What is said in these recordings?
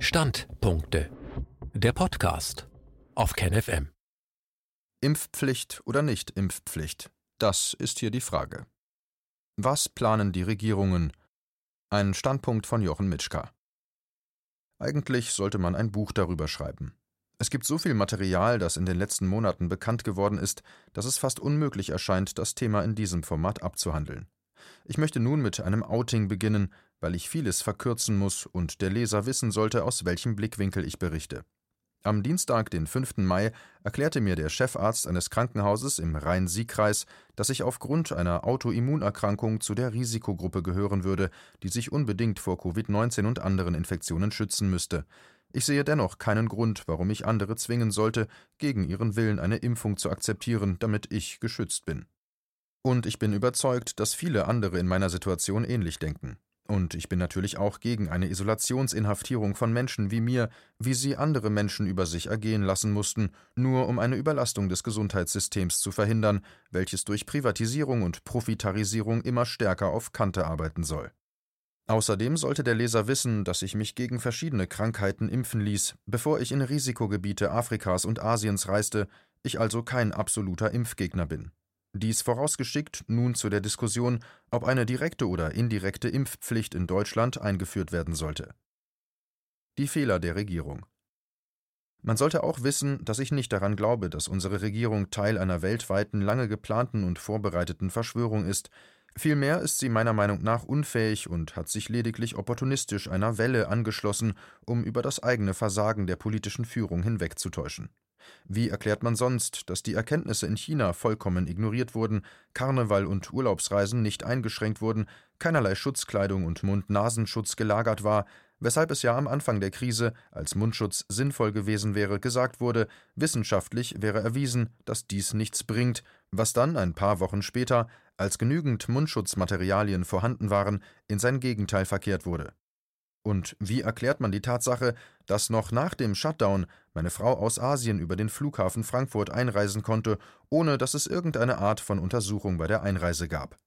Standpunkte. Der Podcast auf KenFM. Impfpflicht oder nicht Impfpflicht? Das ist hier die Frage. Was planen die Regierungen? Ein Standpunkt von Jochen Mitschka. Eigentlich sollte man ein Buch darüber schreiben. Es gibt so viel Material, das in den letzten Monaten bekannt geworden ist, dass es fast unmöglich erscheint, das Thema in diesem Format abzuhandeln. Ich möchte nun mit einem Outing beginnen, weil ich vieles verkürzen muss und der Leser wissen sollte, aus welchem Blickwinkel ich berichte. Am Dienstag, den 5. Mai, erklärte mir der Chefarzt eines Krankenhauses im Rhein-Sieg-Kreis, dass ich aufgrund einer Autoimmunerkrankung zu der Risikogruppe gehören würde, die sich unbedingt vor Covid-19 und anderen Infektionen schützen müsste. Ich sehe dennoch keinen Grund, warum ich andere zwingen sollte, gegen ihren Willen eine Impfung zu akzeptieren, damit ich geschützt bin. Und ich bin überzeugt, dass viele andere in meiner Situation ähnlich denken. Und ich bin natürlich auch gegen eine Isolationsinhaftierung von Menschen wie mir, wie sie andere Menschen über sich ergehen lassen mussten, nur um eine Überlastung des Gesundheitssystems zu verhindern, welches durch Privatisierung und Profitarisierung immer stärker auf Kante arbeiten soll. Außerdem sollte der Leser wissen, dass ich mich gegen verschiedene Krankheiten impfen ließ, bevor ich in Risikogebiete Afrikas und Asiens reiste, ich also kein absoluter Impfgegner bin. Dies vorausgeschickt nun zu der Diskussion, ob eine direkte oder indirekte Impfpflicht in Deutschland eingeführt werden sollte. Die Fehler der Regierung Man sollte auch wissen, dass ich nicht daran glaube, dass unsere Regierung Teil einer weltweiten, lange geplanten und vorbereiteten Verschwörung ist, Vielmehr ist sie meiner Meinung nach unfähig und hat sich lediglich opportunistisch einer Welle angeschlossen, um über das eigene Versagen der politischen Führung hinwegzutäuschen. Wie erklärt man sonst, dass die Erkenntnisse in China vollkommen ignoriert wurden, Karneval und Urlaubsreisen nicht eingeschränkt wurden, keinerlei Schutzkleidung und Mund-Nasenschutz gelagert war, weshalb es ja am Anfang der Krise, als Mundschutz sinnvoll gewesen wäre, gesagt wurde, wissenschaftlich wäre erwiesen, dass dies nichts bringt, was dann ein paar Wochen später, als genügend Mundschutzmaterialien vorhanden waren, in sein Gegenteil verkehrt wurde. Und wie erklärt man die Tatsache, dass noch nach dem Shutdown meine Frau aus Asien über den Flughafen Frankfurt einreisen konnte, ohne dass es irgendeine Art von Untersuchung bei der Einreise gab?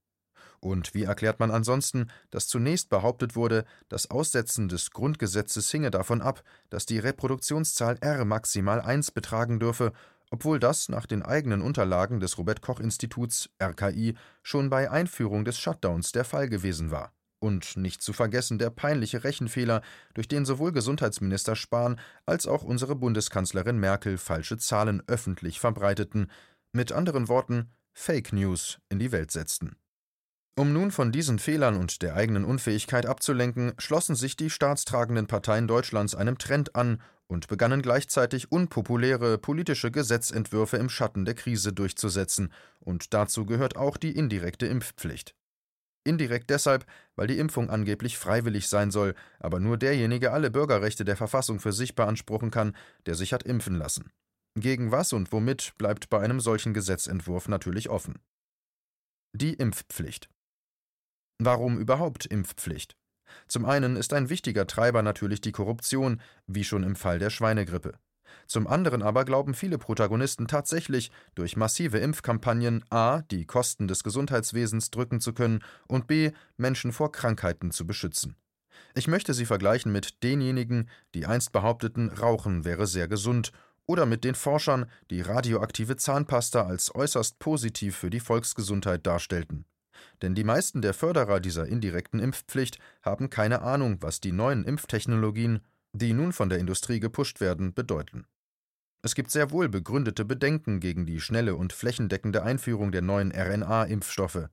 Und wie erklärt man ansonsten, dass zunächst behauptet wurde, das Aussetzen des Grundgesetzes hinge davon ab, dass die Reproduktionszahl R maximal 1 betragen dürfe, obwohl das nach den eigenen Unterlagen des Robert Koch Instituts RKI schon bei Einführung des Shutdowns der Fall gewesen war? Und nicht zu vergessen der peinliche Rechenfehler, durch den sowohl Gesundheitsminister Spahn als auch unsere Bundeskanzlerin Merkel falsche Zahlen öffentlich verbreiteten, mit anderen Worten Fake News in die Welt setzten. Um nun von diesen Fehlern und der eigenen Unfähigkeit abzulenken, schlossen sich die staatstragenden Parteien Deutschlands einem Trend an und begannen gleichzeitig unpopuläre politische Gesetzentwürfe im Schatten der Krise durchzusetzen, und dazu gehört auch die indirekte Impfpflicht. Indirekt deshalb, weil die Impfung angeblich freiwillig sein soll, aber nur derjenige alle Bürgerrechte der Verfassung für sich beanspruchen kann, der sich hat impfen lassen. Gegen was und womit bleibt bei einem solchen Gesetzentwurf natürlich offen. Die Impfpflicht. Warum überhaupt Impfpflicht? Zum einen ist ein wichtiger Treiber natürlich die Korruption, wie schon im Fall der Schweinegrippe. Zum anderen aber glauben viele Protagonisten tatsächlich, durch massive Impfkampagnen a. die Kosten des Gesundheitswesens drücken zu können und b. Menschen vor Krankheiten zu beschützen. Ich möchte sie vergleichen mit denjenigen, die einst behaupteten, Rauchen wäre sehr gesund, oder mit den Forschern, die radioaktive Zahnpasta als äußerst positiv für die Volksgesundheit darstellten. Denn die meisten der Förderer dieser indirekten Impfpflicht haben keine Ahnung, was die neuen Impftechnologien die nun von der Industrie gepusht werden, bedeuten. Es gibt sehr wohl begründete Bedenken gegen die schnelle und flächendeckende Einführung der neuen RNA-Impfstoffe.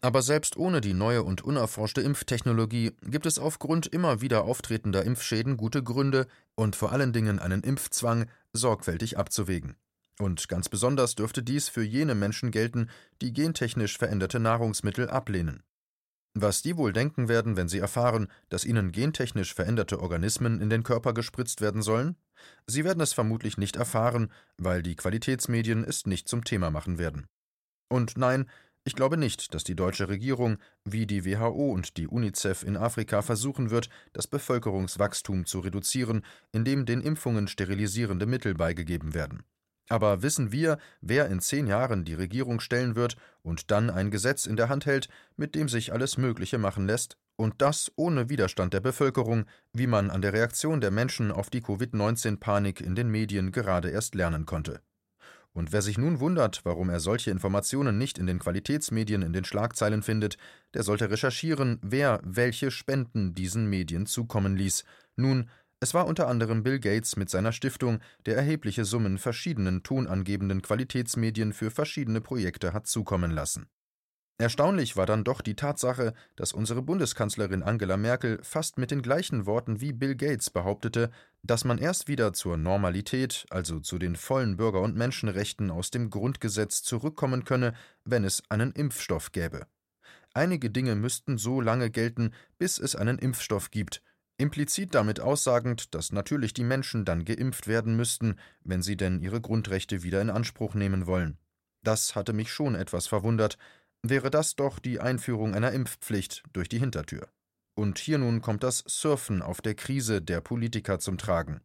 Aber selbst ohne die neue und unerforschte Impftechnologie gibt es aufgrund immer wieder auftretender Impfschäden gute Gründe und vor allen Dingen einen Impfzwang sorgfältig abzuwägen. Und ganz besonders dürfte dies für jene Menschen gelten, die gentechnisch veränderte Nahrungsmittel ablehnen. Was die wohl denken werden, wenn sie erfahren, dass ihnen gentechnisch veränderte Organismen in den Körper gespritzt werden sollen? Sie werden es vermutlich nicht erfahren, weil die Qualitätsmedien es nicht zum Thema machen werden. Und nein, ich glaube nicht, dass die deutsche Regierung, wie die WHO und die UNICEF in Afrika versuchen wird, das Bevölkerungswachstum zu reduzieren, indem den Impfungen sterilisierende Mittel beigegeben werden. Aber wissen wir, wer in zehn Jahren die Regierung stellen wird und dann ein Gesetz in der Hand hält, mit dem sich alles Mögliche machen lässt, Und das ohne Widerstand der Bevölkerung, wie man an der Reaktion der Menschen auf die Covid-19-Panik in den Medien gerade erst lernen konnte. Und wer sich nun wundert, warum er solche Informationen nicht in den Qualitätsmedien in den Schlagzeilen findet, der sollte recherchieren, wer welche Spenden diesen Medien zukommen ließ. Nun, es war unter anderem Bill Gates mit seiner Stiftung, der erhebliche Summen verschiedenen tonangebenden Qualitätsmedien für verschiedene Projekte hat zukommen lassen. Erstaunlich war dann doch die Tatsache, dass unsere Bundeskanzlerin Angela Merkel fast mit den gleichen Worten wie Bill Gates behauptete, dass man erst wieder zur Normalität, also zu den vollen Bürger- und Menschenrechten aus dem Grundgesetz zurückkommen könne, wenn es einen Impfstoff gäbe. Einige Dinge müssten so lange gelten, bis es einen Impfstoff gibt, implizit damit aussagend, dass natürlich die Menschen dann geimpft werden müssten, wenn sie denn ihre Grundrechte wieder in Anspruch nehmen wollen. Das hatte mich schon etwas verwundert, wäre das doch die Einführung einer Impfpflicht durch die Hintertür. Und hier nun kommt das Surfen auf der Krise der Politiker zum Tragen.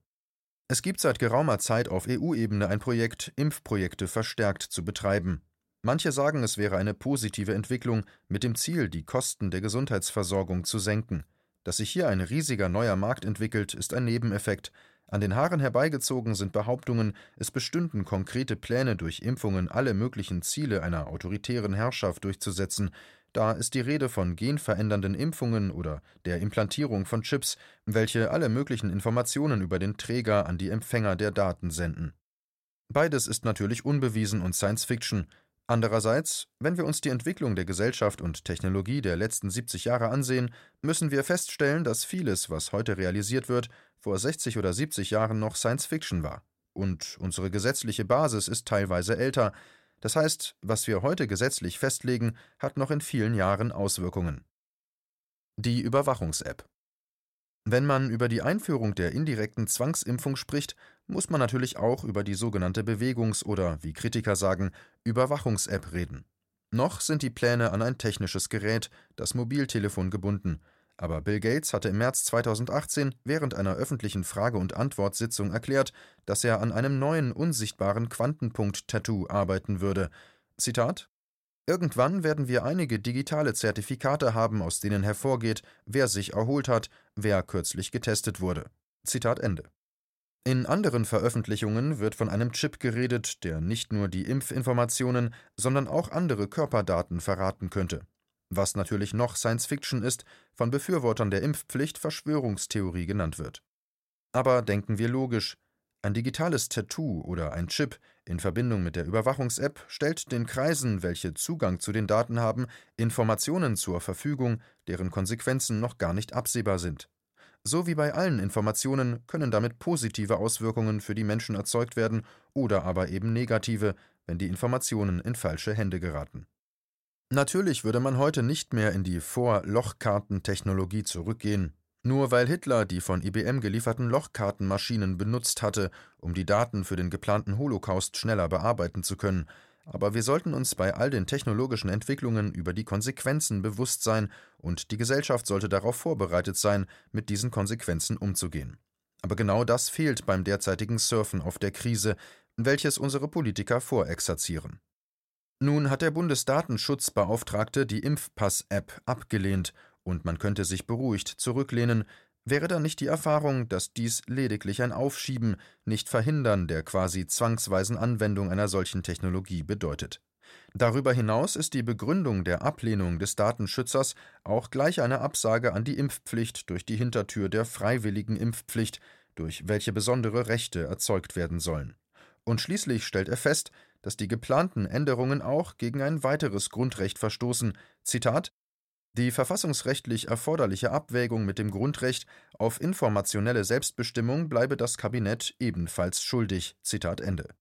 Es gibt seit geraumer Zeit auf EU-Ebene ein Projekt, Impfprojekte verstärkt zu betreiben. Manche sagen, es wäre eine positive Entwicklung mit dem Ziel, die Kosten der Gesundheitsversorgung zu senken. Dass sich hier ein riesiger neuer Markt entwickelt, ist ein Nebeneffekt, an den Haaren herbeigezogen sind Behauptungen, es bestünden konkrete Pläne, durch Impfungen alle möglichen Ziele einer autoritären Herrschaft durchzusetzen. Da ist die Rede von genverändernden Impfungen oder der Implantierung von Chips, welche alle möglichen Informationen über den Träger an die Empfänger der Daten senden. Beides ist natürlich unbewiesen und Science Fiction, Andererseits, wenn wir uns die Entwicklung der Gesellschaft und Technologie der letzten 70 Jahre ansehen, müssen wir feststellen, dass vieles, was heute realisiert wird, vor 60 oder 70 Jahren noch Science Fiction war. Und unsere gesetzliche Basis ist teilweise älter. Das heißt, was wir heute gesetzlich festlegen, hat noch in vielen Jahren Auswirkungen. Die Überwachungs-App wenn man über die Einführung der indirekten Zwangsimpfung spricht, muss man natürlich auch über die sogenannte Bewegungs- oder, wie Kritiker sagen, Überwachungs-App reden. Noch sind die Pläne an ein technisches Gerät, das Mobiltelefon gebunden, aber Bill Gates hatte im März 2018 während einer öffentlichen Frage- und Antwortsitzung erklärt, dass er an einem neuen unsichtbaren Quantenpunkt-Tattoo arbeiten würde. Zitat Irgendwann werden wir einige digitale Zertifikate haben, aus denen hervorgeht, wer sich erholt hat, wer kürzlich getestet wurde. Zitat Ende. In anderen Veröffentlichungen wird von einem Chip geredet, der nicht nur die Impfinformationen, sondern auch andere Körperdaten verraten könnte. Was natürlich noch Science Fiction ist, von Befürwortern der Impfpflicht Verschwörungstheorie genannt wird. Aber denken wir logisch, ein digitales Tattoo oder ein Chip in Verbindung mit der Überwachungs-App stellt den Kreisen, welche Zugang zu den Daten haben, Informationen zur Verfügung, deren Konsequenzen noch gar nicht absehbar sind. So wie bei allen Informationen können damit positive Auswirkungen für die Menschen erzeugt werden oder aber eben negative, wenn die Informationen in falsche Hände geraten. Natürlich würde man heute nicht mehr in die Vor-Lochkartentechnologie zurückgehen, nur weil Hitler die von IBM gelieferten Lochkartenmaschinen benutzt hatte, um die Daten für den geplanten Holocaust schneller bearbeiten zu können, aber wir sollten uns bei all den technologischen Entwicklungen über die Konsequenzen bewusst sein, und die Gesellschaft sollte darauf vorbereitet sein, mit diesen Konsequenzen umzugehen. Aber genau das fehlt beim derzeitigen Surfen auf der Krise, welches unsere Politiker vorexerzieren. Nun hat der Bundesdatenschutzbeauftragte die Impfpass-App abgelehnt und man könnte sich beruhigt zurücklehnen, wäre da nicht die Erfahrung, dass dies lediglich ein Aufschieben, nicht Verhindern der quasi zwangsweisen Anwendung einer solchen Technologie bedeutet. Darüber hinaus ist die Begründung der Ablehnung des Datenschützers auch gleich eine Absage an die Impfpflicht durch die Hintertür der freiwilligen Impfpflicht, durch welche besondere Rechte erzeugt werden sollen. Und schließlich stellt er fest, dass die geplanten Änderungen auch gegen ein weiteres Grundrecht verstoßen, Zitat die verfassungsrechtlich erforderliche Abwägung mit dem Grundrecht auf informationelle Selbstbestimmung bleibe das Kabinett ebenfalls schuldig. Zitat Ende.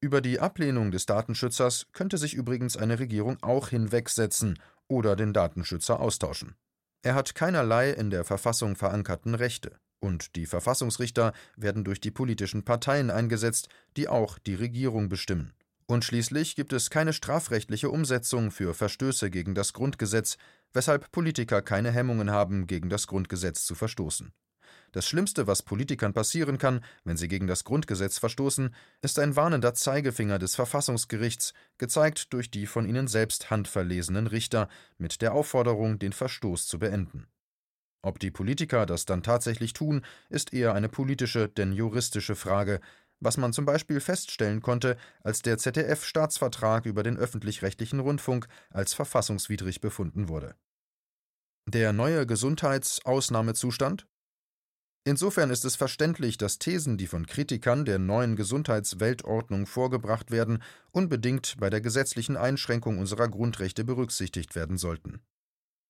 Über die Ablehnung des Datenschützers könnte sich übrigens eine Regierung auch hinwegsetzen oder den Datenschützer austauschen. Er hat keinerlei in der Verfassung verankerten Rechte, und die Verfassungsrichter werden durch die politischen Parteien eingesetzt, die auch die Regierung bestimmen. Und schließlich gibt es keine strafrechtliche Umsetzung für Verstöße gegen das Grundgesetz, weshalb Politiker keine Hemmungen haben, gegen das Grundgesetz zu verstoßen. Das Schlimmste, was Politikern passieren kann, wenn sie gegen das Grundgesetz verstoßen, ist ein warnender Zeigefinger des Verfassungsgerichts, gezeigt durch die von ihnen selbst handverlesenen Richter, mit der Aufforderung, den Verstoß zu beenden Ob die Politiker das dann tatsächlich tun, ist eher eine politische denn juristische Frage, was man zum Beispiel feststellen konnte, als der ZDF-Staatsvertrag über den öffentlich-rechtlichen Rundfunk als verfassungswidrig befunden wurde. Der neue Gesundheitsausnahmezustand? Insofern ist es verständlich, dass Thesen, die von Kritikern der neuen Gesundheitsweltordnung vorgebracht werden, unbedingt bei der gesetzlichen Einschränkung unserer Grundrechte berücksichtigt werden sollten.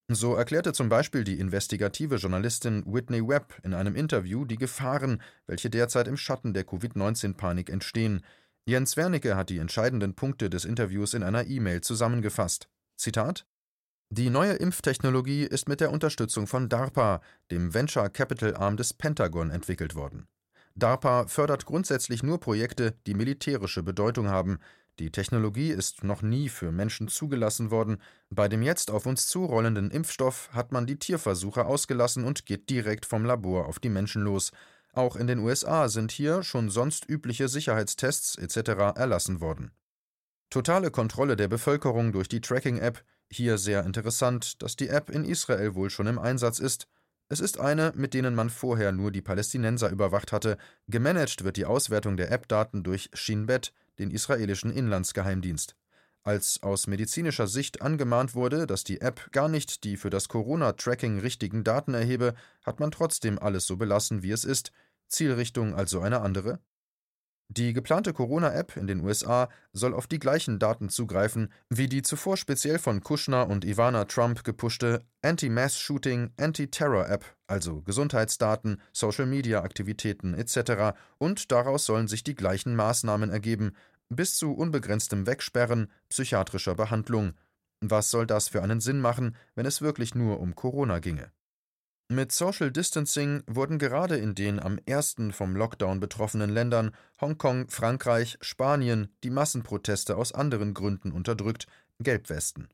So erklärte zum Beispiel die investigative Journalistin Whitney Webb in einem Interview die Gefahren, welche derzeit im Schatten der Covid-19-Panik entstehen. Jens Wernicke hat die entscheidenden Punkte des Interviews in einer E-Mail zusammengefasst. Zitat Die neue Impftechnologie ist mit der Unterstützung von DARPA, dem Venture Capital Arm des Pentagon, entwickelt worden. DARPA fördert grundsätzlich nur Projekte, die militärische Bedeutung haben. Die Technologie ist noch nie für Menschen zugelassen worden. Bei dem jetzt auf uns zurollenden Impfstoff hat man die Tierversuche ausgelassen und geht direkt vom Labor auf die Menschen los. Auch in den USA sind hier schon sonst übliche Sicherheitstests etc. erlassen worden. Totale Kontrolle der Bevölkerung durch die Tracking-App. Hier sehr interessant, dass die App in Israel wohl schon im Einsatz ist. Es ist eine, mit denen man vorher nur die Palästinenser überwacht hatte. Gemanagt wird die Auswertung der App-Daten durch Shin Bet, den israelischen Inlandsgeheimdienst. Als aus medizinischer Sicht angemahnt wurde, dass die App gar nicht die für das Corona-Tracking richtigen Daten erhebe, hat man trotzdem alles so belassen, wie es ist, Zielrichtung also eine andere? Die geplante Corona-App in den USA soll auf die gleichen Daten zugreifen wie die zuvor speziell von Kushner und Ivana Trump gepushte Anti-Mass-Shooting, Anti-Terror-App, also Gesundheitsdaten, Social-Media-Aktivitäten etc. Und daraus sollen sich die gleichen Maßnahmen ergeben, bis zu unbegrenztem Wegsperren, psychiatrischer Behandlung. Was soll das für einen Sinn machen, wenn es wirklich nur um Corona ginge? Mit Social Distancing wurden gerade in den am ersten vom Lockdown betroffenen Ländern Hongkong, Frankreich, Spanien die Massenproteste aus anderen Gründen unterdrückt, Gelbwesten.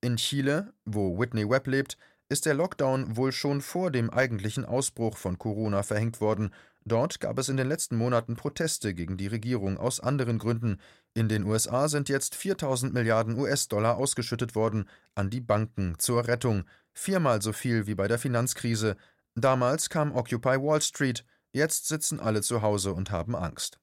In Chile, wo Whitney Webb lebt, ist der Lockdown wohl schon vor dem eigentlichen Ausbruch von Corona verhängt worden. Dort gab es in den letzten Monaten Proteste gegen die Regierung aus anderen Gründen. In den USA sind jetzt 4000 Milliarden US-Dollar ausgeschüttet worden an die Banken zur Rettung viermal so viel wie bei der Finanzkrise. Damals kam Occupy Wall Street, jetzt sitzen alle zu Hause und haben Angst.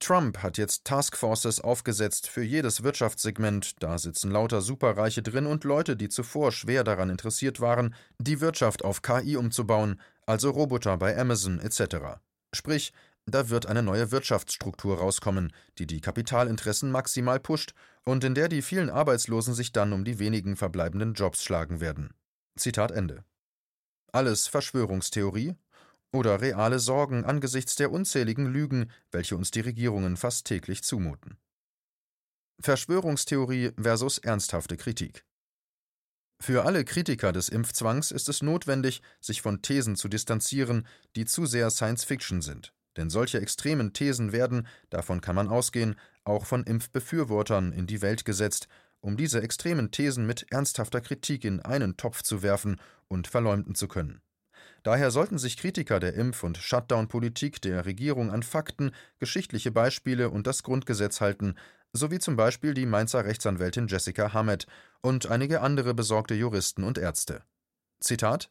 Trump hat jetzt Taskforces aufgesetzt für jedes Wirtschaftssegment, da sitzen lauter Superreiche drin und Leute, die zuvor schwer daran interessiert waren, die Wirtschaft auf KI umzubauen, also Roboter bei Amazon etc. Sprich, da wird eine neue Wirtschaftsstruktur rauskommen, die die Kapitalinteressen maximal pusht und in der die vielen Arbeitslosen sich dann um die wenigen verbleibenden Jobs schlagen werden. Zitat Ende. Alles Verschwörungstheorie oder reale Sorgen angesichts der unzähligen Lügen, welche uns die Regierungen fast täglich zumuten. Verschwörungstheorie versus ernsthafte Kritik. Für alle Kritiker des Impfzwangs ist es notwendig, sich von Thesen zu distanzieren, die zu sehr Science Fiction sind. Denn solche extremen Thesen werden, davon kann man ausgehen, auch von Impfbefürwortern in die Welt gesetzt um diese extremen Thesen mit ernsthafter Kritik in einen Topf zu werfen und verleumden zu können. Daher sollten sich Kritiker der Impf- und Shutdown-Politik der Regierung an Fakten, geschichtliche Beispiele und das Grundgesetz halten, sowie zum Beispiel die Mainzer Rechtsanwältin Jessica Hammett und einige andere besorgte Juristen und Ärzte. Zitat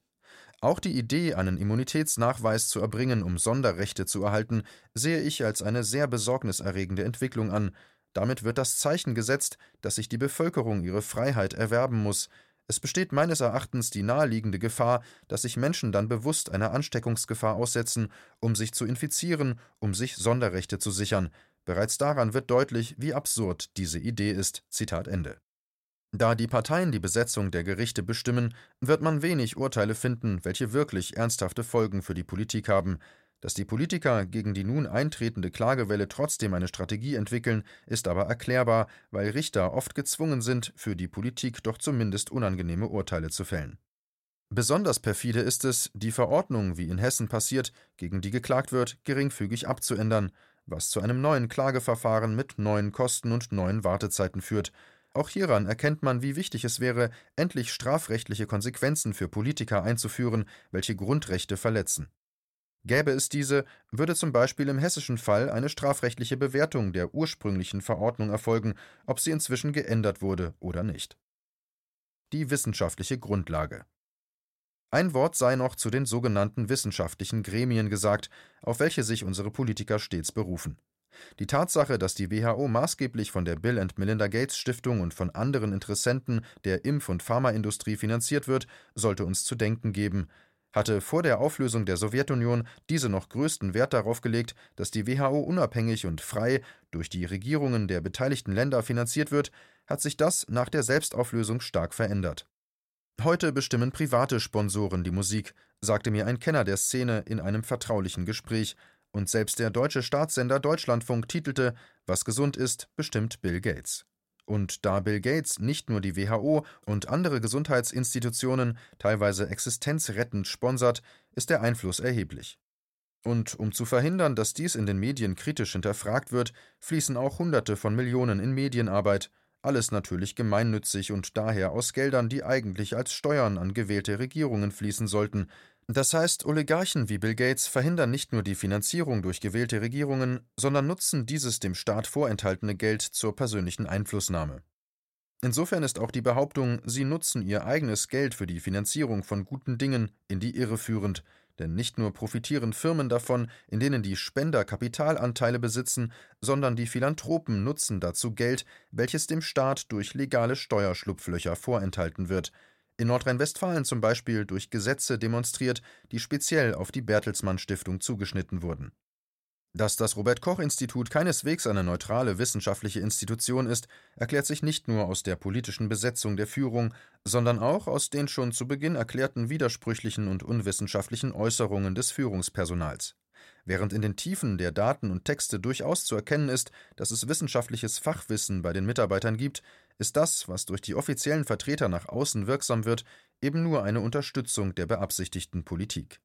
auch die Idee, einen Immunitätsnachweis zu erbringen, um Sonderrechte zu erhalten, sehe ich als eine sehr besorgniserregende Entwicklung an, damit wird das Zeichen gesetzt, dass sich die Bevölkerung ihre Freiheit erwerben muss. Es besteht meines Erachtens die naheliegende Gefahr, dass sich Menschen dann bewusst einer Ansteckungsgefahr aussetzen, um sich zu infizieren, um sich Sonderrechte zu sichern. Bereits daran wird deutlich, wie absurd diese Idee ist. Zitat Ende. Da die Parteien die Besetzung der Gerichte bestimmen, wird man wenig Urteile finden, welche wirklich ernsthafte Folgen für die Politik haben. Dass die Politiker gegen die nun eintretende Klagewelle trotzdem eine Strategie entwickeln, ist aber erklärbar, weil Richter oft gezwungen sind, für die Politik doch zumindest unangenehme Urteile zu fällen. Besonders perfide ist es, die Verordnung, wie in Hessen passiert, gegen die geklagt wird, geringfügig abzuändern, was zu einem neuen Klageverfahren mit neuen Kosten und neuen Wartezeiten führt. Auch hieran erkennt man, wie wichtig es wäre, endlich strafrechtliche Konsequenzen für Politiker einzuführen, welche Grundrechte verletzen. Gäbe es diese, würde zum Beispiel im hessischen Fall eine strafrechtliche Bewertung der ursprünglichen Verordnung erfolgen, ob sie inzwischen geändert wurde oder nicht. Die wissenschaftliche Grundlage Ein Wort sei noch zu den sogenannten wissenschaftlichen Gremien gesagt, auf welche sich unsere Politiker stets berufen. Die Tatsache, dass die WHO maßgeblich von der Bill and Melinda Gates Stiftung und von anderen Interessenten der Impf- und Pharmaindustrie finanziert wird, sollte uns zu denken geben. Hatte vor der Auflösung der Sowjetunion diese noch größten Wert darauf gelegt, dass die WHO unabhängig und frei durch die Regierungen der beteiligten Länder finanziert wird, hat sich das nach der Selbstauflösung stark verändert. Heute bestimmen private Sponsoren die Musik, sagte mir ein Kenner der Szene in einem vertraulichen Gespräch, und selbst der deutsche Staatssender Deutschlandfunk titelte Was gesund ist, bestimmt Bill Gates. Und da Bill Gates nicht nur die WHO und andere Gesundheitsinstitutionen teilweise existenzrettend sponsert, ist der Einfluss erheblich. Und um zu verhindern, dass dies in den Medien kritisch hinterfragt wird, fließen auch Hunderte von Millionen in Medienarbeit, alles natürlich gemeinnützig und daher aus Geldern, die eigentlich als Steuern an gewählte Regierungen fließen sollten, das heißt, Oligarchen wie Bill Gates verhindern nicht nur die Finanzierung durch gewählte Regierungen, sondern nutzen dieses dem Staat vorenthaltene Geld zur persönlichen Einflussnahme. Insofern ist auch die Behauptung, sie nutzen ihr eigenes Geld für die Finanzierung von guten Dingen in die Irre führend, denn nicht nur profitieren Firmen davon, in denen die Spender Kapitalanteile besitzen, sondern die Philanthropen nutzen dazu Geld, welches dem Staat durch legale Steuerschlupflöcher vorenthalten wird, in Nordrhein-Westfalen zum Beispiel durch Gesetze demonstriert, die speziell auf die Bertelsmann Stiftung zugeschnitten wurden. Dass das Robert Koch Institut keineswegs eine neutrale wissenschaftliche Institution ist, erklärt sich nicht nur aus der politischen Besetzung der Führung, sondern auch aus den schon zu Beginn erklärten widersprüchlichen und unwissenschaftlichen Äußerungen des Führungspersonals. Während in den Tiefen der Daten und Texte durchaus zu erkennen ist, dass es wissenschaftliches Fachwissen bei den Mitarbeitern gibt, ist das, was durch die offiziellen Vertreter nach außen wirksam wird, eben nur eine Unterstützung der beabsichtigten Politik.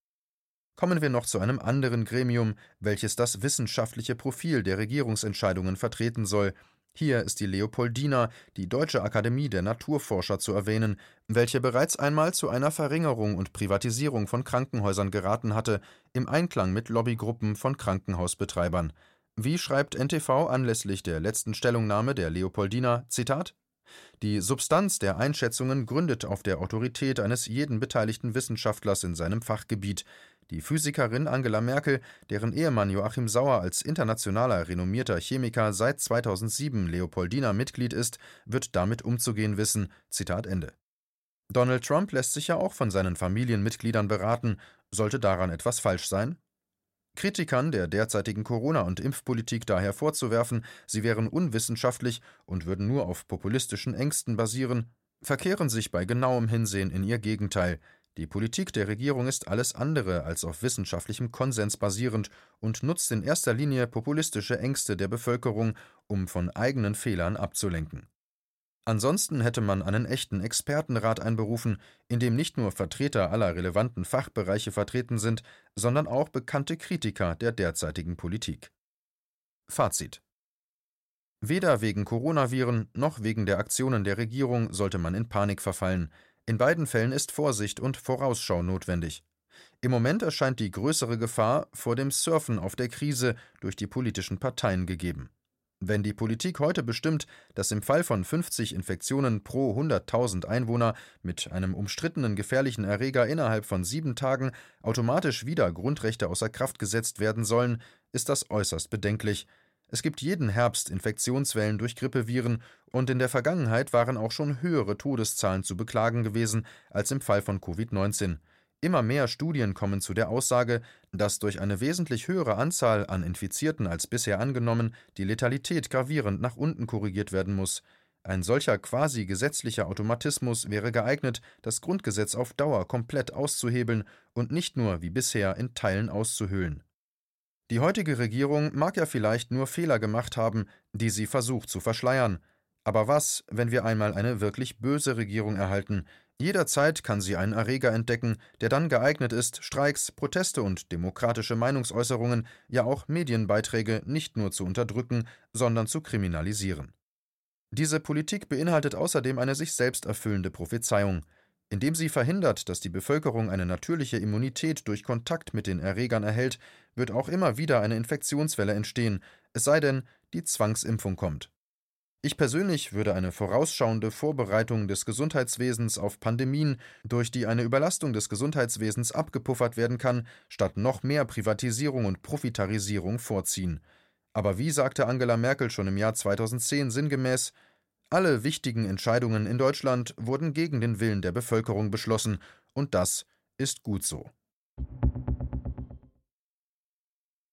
Kommen wir noch zu einem anderen Gremium, welches das wissenschaftliche Profil der Regierungsentscheidungen vertreten soll. Hier ist die Leopoldina, die Deutsche Akademie der Naturforscher, zu erwähnen, welche bereits einmal zu einer Verringerung und Privatisierung von Krankenhäusern geraten hatte, im Einklang mit Lobbygruppen von Krankenhausbetreibern. Wie schreibt NTV anlässlich der letzten Stellungnahme der Leopoldina, Zitat, die Substanz der Einschätzungen gründet auf der Autorität eines jeden beteiligten Wissenschaftlers in seinem Fachgebiet. Die Physikerin Angela Merkel, deren Ehemann Joachim Sauer als internationaler renommierter Chemiker seit 2007 Leopoldina Mitglied ist, wird damit umzugehen wissen. Zitat Ende. Donald Trump lässt sich ja auch von seinen Familienmitgliedern beraten. Sollte daran etwas falsch sein? Kritikern der derzeitigen Corona- und Impfpolitik daher vorzuwerfen, sie wären unwissenschaftlich und würden nur auf populistischen Ängsten basieren, verkehren sich bei genauem Hinsehen in ihr Gegenteil. Die Politik der Regierung ist alles andere als auf wissenschaftlichem Konsens basierend und nutzt in erster Linie populistische Ängste der Bevölkerung, um von eigenen Fehlern abzulenken. Ansonsten hätte man einen echten Expertenrat einberufen, in dem nicht nur Vertreter aller relevanten Fachbereiche vertreten sind, sondern auch bekannte Kritiker der derzeitigen Politik. Fazit Weder wegen Coronaviren noch wegen der Aktionen der Regierung sollte man in Panik verfallen. In beiden Fällen ist Vorsicht und Vorausschau notwendig. Im Moment erscheint die größere Gefahr vor dem Surfen auf der Krise durch die politischen Parteien gegeben. Wenn die Politik heute bestimmt, dass im Fall von 50 Infektionen pro 100.000 Einwohner mit einem umstrittenen gefährlichen Erreger innerhalb von sieben Tagen automatisch wieder Grundrechte außer Kraft gesetzt werden sollen, ist das äußerst bedenklich. Es gibt jeden Herbst Infektionswellen durch Grippeviren, und in der Vergangenheit waren auch schon höhere Todeszahlen zu beklagen gewesen als im Fall von Covid-19. Immer mehr Studien kommen zu der Aussage, dass durch eine wesentlich höhere Anzahl an Infizierten als bisher angenommen die Letalität gravierend nach unten korrigiert werden muss. Ein solcher quasi gesetzlicher Automatismus wäre geeignet, das Grundgesetz auf Dauer komplett auszuhebeln und nicht nur wie bisher in Teilen auszuhöhlen. Die heutige Regierung mag ja vielleicht nur Fehler gemacht haben, die sie versucht zu verschleiern. Aber was, wenn wir einmal eine wirklich böse Regierung erhalten, Jederzeit kann sie einen Erreger entdecken, der dann geeignet ist, Streiks, Proteste und demokratische Meinungsäußerungen, ja auch Medienbeiträge nicht nur zu unterdrücken, sondern zu kriminalisieren. Diese Politik beinhaltet außerdem eine sich selbst erfüllende Prophezeiung. Indem sie verhindert, dass die Bevölkerung eine natürliche Immunität durch Kontakt mit den Erregern erhält, wird auch immer wieder eine Infektionswelle entstehen, es sei denn, die Zwangsimpfung kommt. Ich persönlich würde eine vorausschauende Vorbereitung des Gesundheitswesens auf Pandemien, durch die eine Überlastung des Gesundheitswesens abgepuffert werden kann, statt noch mehr Privatisierung und Profitarisierung vorziehen. Aber wie sagte Angela Merkel schon im Jahr 2010 sinngemäß, alle wichtigen Entscheidungen in Deutschland wurden gegen den Willen der Bevölkerung beschlossen, und das ist gut so.